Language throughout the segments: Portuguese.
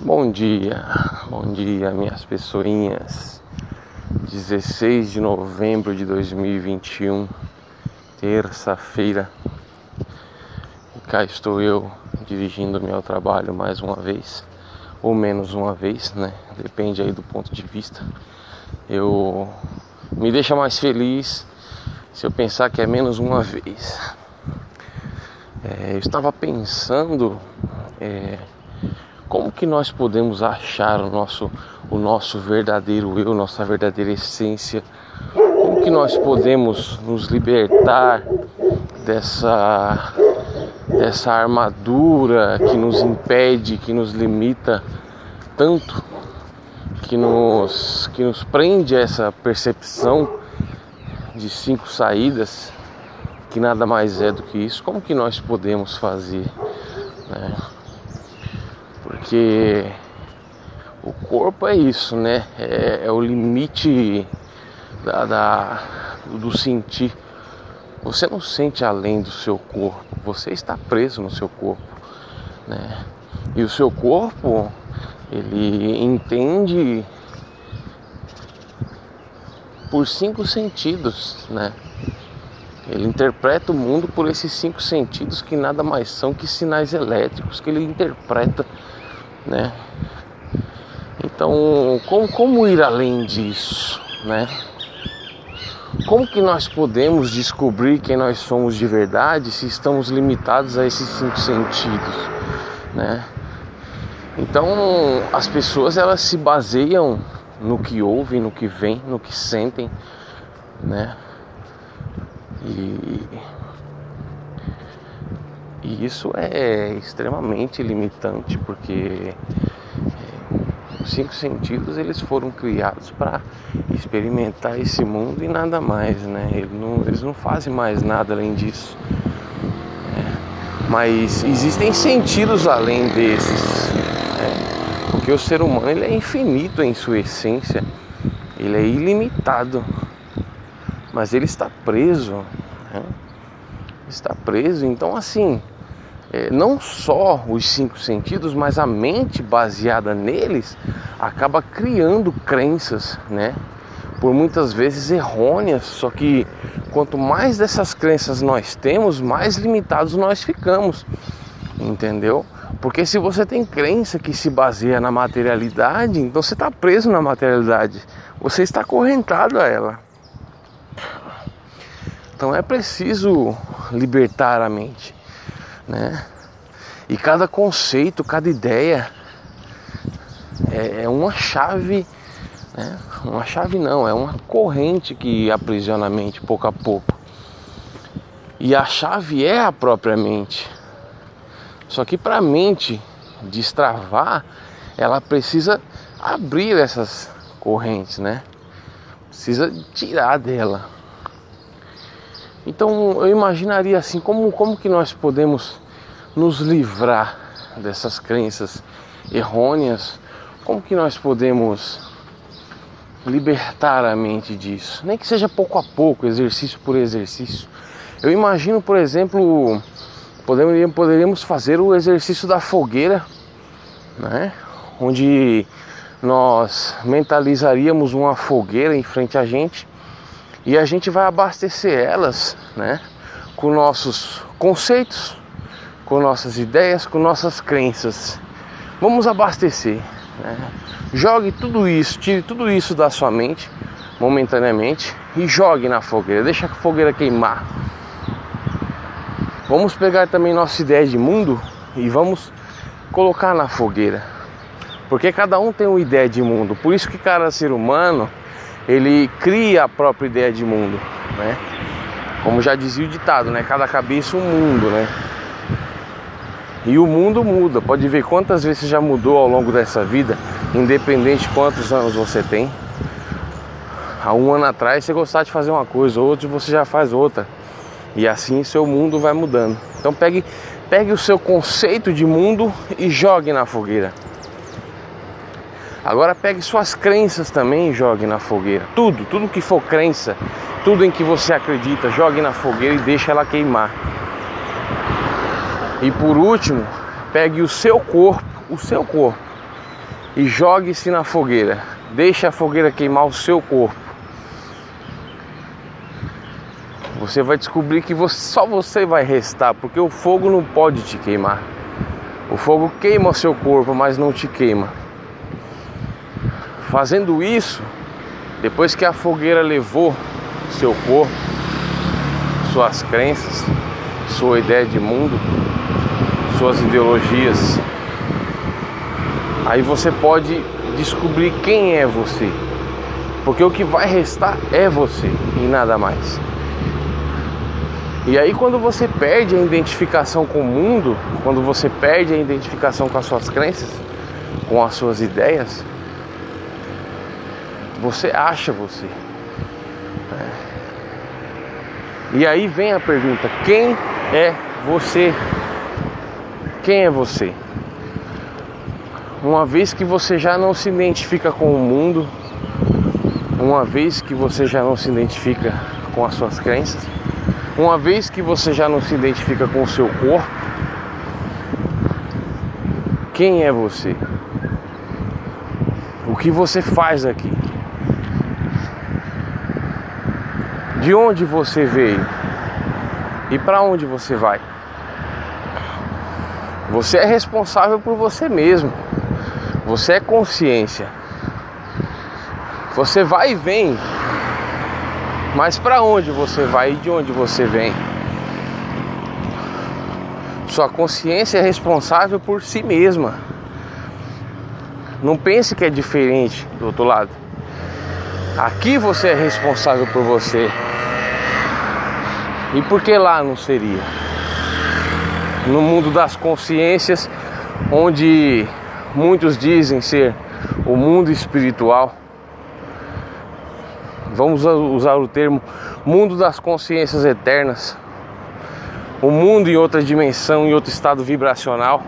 Bom dia, bom dia, minhas pessoinhas. 16 de novembro de 2021, terça-feira. Cá estou eu dirigindo-me ao trabalho mais uma vez, ou menos uma vez, né? Depende aí do ponto de vista. Eu me deixa mais feliz se eu pensar que é menos uma vez. É, eu estava pensando. É, como que nós podemos achar o nosso, o nosso verdadeiro eu, nossa verdadeira essência? Como que nós podemos nos libertar dessa, dessa armadura que nos impede, que nos limita tanto, que nos, que nos prende a essa percepção de cinco saídas, que nada mais é do que isso? Como que nós podemos fazer? Né? Porque o corpo é isso, né? É, é o limite da, da, do sentir. Você não sente além do seu corpo, você está preso no seu corpo, né? E o seu corpo, ele entende por cinco sentidos, né? Ele interpreta o mundo por esses cinco sentidos que nada mais são que sinais elétricos que ele interpreta né? Então, como, como ir além disso, né? Como que nós podemos descobrir quem nós somos de verdade se estamos limitados a esses cinco sentidos, né? Então, as pessoas elas se baseiam no que ouvem, no que veem, no que sentem, né? E e isso é extremamente limitante, porque é, os cinco sentidos eles foram criados para experimentar esse mundo e nada mais, né? Eles não, eles não fazem mais nada além disso. É, mas existem sentidos além desses, né? porque o ser humano ele é infinito em sua essência, ele é ilimitado, mas ele está preso. Né? Está preso. Então, assim, é, não só os cinco sentidos, mas a mente baseada neles acaba criando crenças, né? Por muitas vezes errôneas, só que quanto mais dessas crenças nós temos, mais limitados nós ficamos, entendeu? Porque se você tem crença que se baseia na materialidade, então você está preso na materialidade, você está acorrentado a ela. Então é preciso libertar a mente, né? E cada conceito, cada ideia é, é uma chave, né? Uma chave não, é uma corrente que aprisiona a mente pouco a pouco. E a chave é a própria mente. Só que para a mente destravar, ela precisa abrir essas correntes, né? Precisa tirar dela. Então eu imaginaria assim, como, como que nós podemos nos livrar dessas crenças errôneas? Como que nós podemos libertar a mente disso? Nem que seja pouco a pouco, exercício por exercício. Eu imagino, por exemplo, poderíamos, poderíamos fazer o exercício da fogueira, né? onde nós mentalizaríamos uma fogueira em frente a gente e a gente vai abastecer elas, né, com nossos conceitos, com nossas ideias, com nossas crenças. Vamos abastecer. Né? Jogue tudo isso, tire tudo isso da sua mente momentaneamente e jogue na fogueira. Deixa a fogueira queimar. Vamos pegar também nossa ideia de mundo e vamos colocar na fogueira. Porque cada um tem uma ideia de mundo. Por isso que cada ser humano ele cria a própria ideia de mundo, né? Como já dizia o ditado, né? Cada cabeça um mundo, né? E o mundo muda, pode ver quantas vezes já mudou ao longo dessa vida, independente de quantos anos você tem. Há um ano atrás você gostava de fazer uma coisa, outro você já faz outra. E assim seu mundo vai mudando. Então pegue, pegue o seu conceito de mundo e jogue na fogueira. Agora pegue suas crenças também e jogue na fogueira. Tudo, tudo que for crença, tudo em que você acredita, jogue na fogueira e deixe ela queimar. E por último, pegue o seu corpo, o seu corpo, e jogue-se na fogueira. Deixe a fogueira queimar o seu corpo. Você vai descobrir que você, só você vai restar, porque o fogo não pode te queimar. O fogo queima o seu corpo, mas não te queima. Fazendo isso, depois que a fogueira levou seu corpo, suas crenças, sua ideia de mundo, suas ideologias, aí você pode descobrir quem é você. Porque o que vai restar é você e nada mais. E aí quando você perde a identificação com o mundo, quando você perde a identificação com as suas crenças, com as suas ideias, você acha você. E aí vem a pergunta: quem é você? Quem é você? Uma vez que você já não se identifica com o mundo, uma vez que você já não se identifica com as suas crenças, uma vez que você já não se identifica com o seu corpo, quem é você? O que você faz aqui? De onde você veio e para onde você vai. Você é responsável por você mesmo. Você é consciência. Você vai e vem. Mas para onde você vai e de onde você vem? Sua consciência é responsável por si mesma. Não pense que é diferente do outro lado. Aqui você é responsável por você. E por que lá não seria? No mundo das consciências, onde muitos dizem ser o mundo espiritual, vamos usar o termo mundo das consciências eternas, o mundo em outra dimensão, em outro estado vibracional.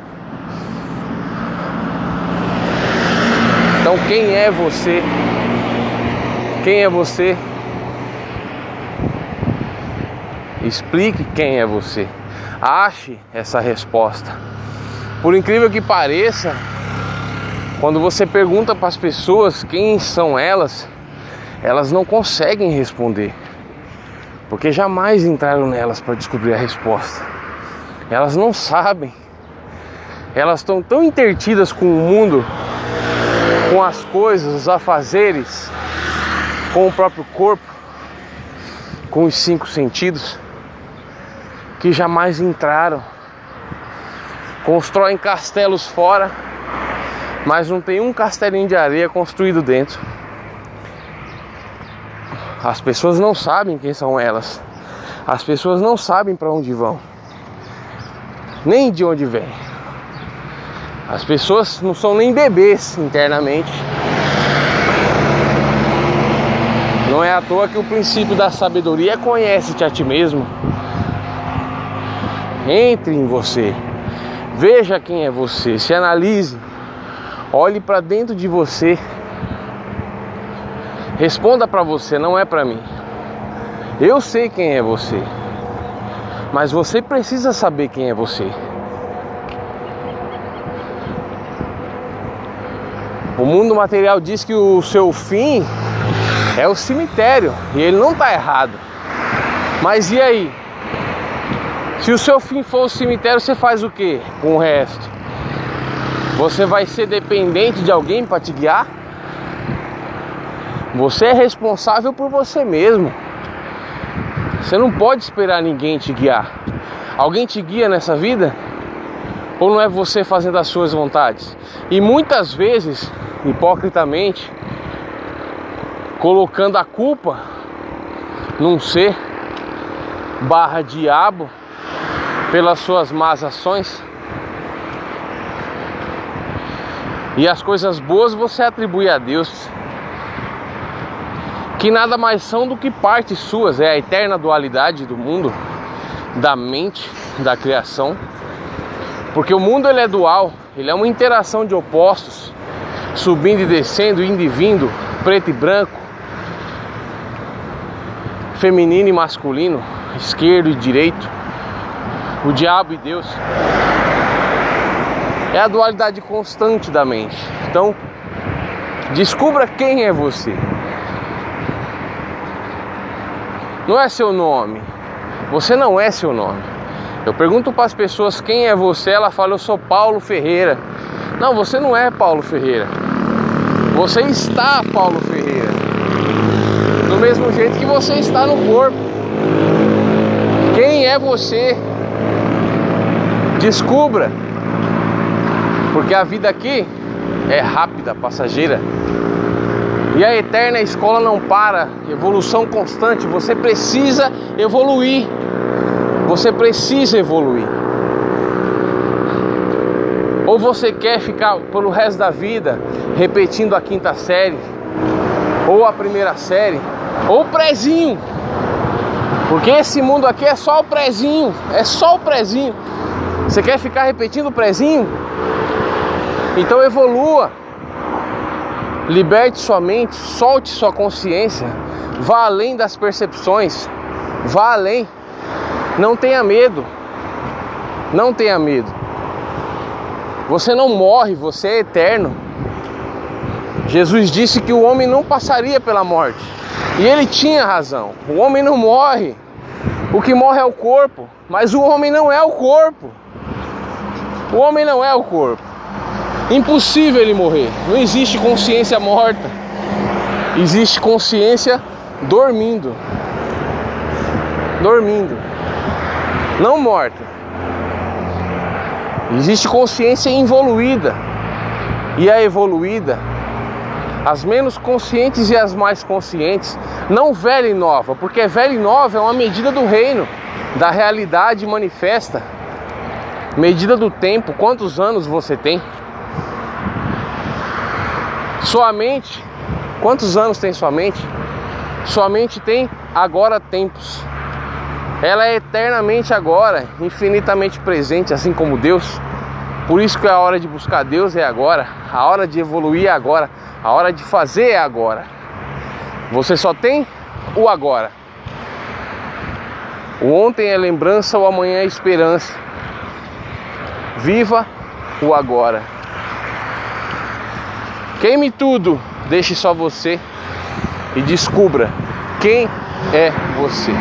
Então, quem é você? Quem é você? Explique quem é você. Ache essa resposta. Por incrível que pareça, quando você pergunta para as pessoas quem são elas, elas não conseguem responder. Porque jamais entraram nelas para descobrir a resposta. Elas não sabem. Elas estão tão intertidas com o mundo, com as coisas, os afazeres, com o próprio corpo, com os cinco sentidos que jamais entraram. Constroem castelos fora, mas não tem um castelinho de areia construído dentro. As pessoas não sabem quem são elas. As pessoas não sabem para onde vão, nem de onde vêm. As pessoas não são nem bebês internamente. Não é à toa que o princípio da sabedoria é conhece-te a ti mesmo. Entre em você. Veja quem é você, se analise. Olhe para dentro de você. Responda para você, não é para mim. Eu sei quem é você. Mas você precisa saber quem é você. O mundo material diz que o seu fim é o cemitério e ele não está errado. Mas e aí? Se o seu fim for o cemitério, você faz o que com o resto? Você vai ser dependente de alguém para te guiar? Você é responsável por você mesmo. Você não pode esperar ninguém te guiar. Alguém te guia nessa vida? Ou não é você fazendo as suas vontades? E muitas vezes, hipocritamente, colocando a culpa num ser barra diabo pelas suas más ações. E as coisas boas você atribui a Deus, que nada mais são do que partes suas, é a eterna dualidade do mundo, da mente, da criação. Porque o mundo ele é dual, ele é uma interação de opostos, subindo e descendo, indo e vindo, preto e branco, feminino e masculino, esquerdo e direito o diabo e Deus. É a dualidade constante da mente. Então, Descubra quem é você. Não é seu nome. Você não é seu nome. Eu pergunto para as pessoas quem é você, ela fala eu sou Paulo Ferreira. Não, você não é Paulo Ferreira. Você está Paulo Ferreira. Do mesmo jeito que você está no corpo. Quem é você? Descubra. Porque a vida aqui é rápida, passageira. E a eterna escola não para, evolução constante. Você precisa evoluir. Você precisa evoluir. Ou você quer ficar pelo resto da vida repetindo a quinta série, ou a primeira série, ou o prezinho. Porque esse mundo aqui é só o prezinho, é só o prezinho. Você quer ficar repetindo o prezinho? Então evolua. Liberte sua mente, solte sua consciência, vá além das percepções, vá além. Não tenha medo. Não tenha medo. Você não morre, você é eterno. Jesus disse que o homem não passaria pela morte. E ele tinha razão. O homem não morre. O que morre é o corpo, mas o homem não é o corpo. O homem não é o corpo. Impossível ele morrer. Não existe consciência morta. Existe consciência dormindo. Dormindo. Não morta. Existe consciência evoluída. E a evoluída, as menos conscientes e as mais conscientes, não velha e nova, porque velha e nova é uma medida do reino, da realidade manifesta. Medida do tempo, quantos anos você tem? Sua mente, quantos anos tem sua mente? Sua mente tem agora tempos. Ela é eternamente agora, infinitamente presente, assim como Deus. Por isso que a hora de buscar Deus é agora, a hora de evoluir é agora, a hora de fazer é agora. Você só tem o agora. O ontem é lembrança, o amanhã é esperança. Viva o agora. Queime tudo, deixe só você e descubra quem é você.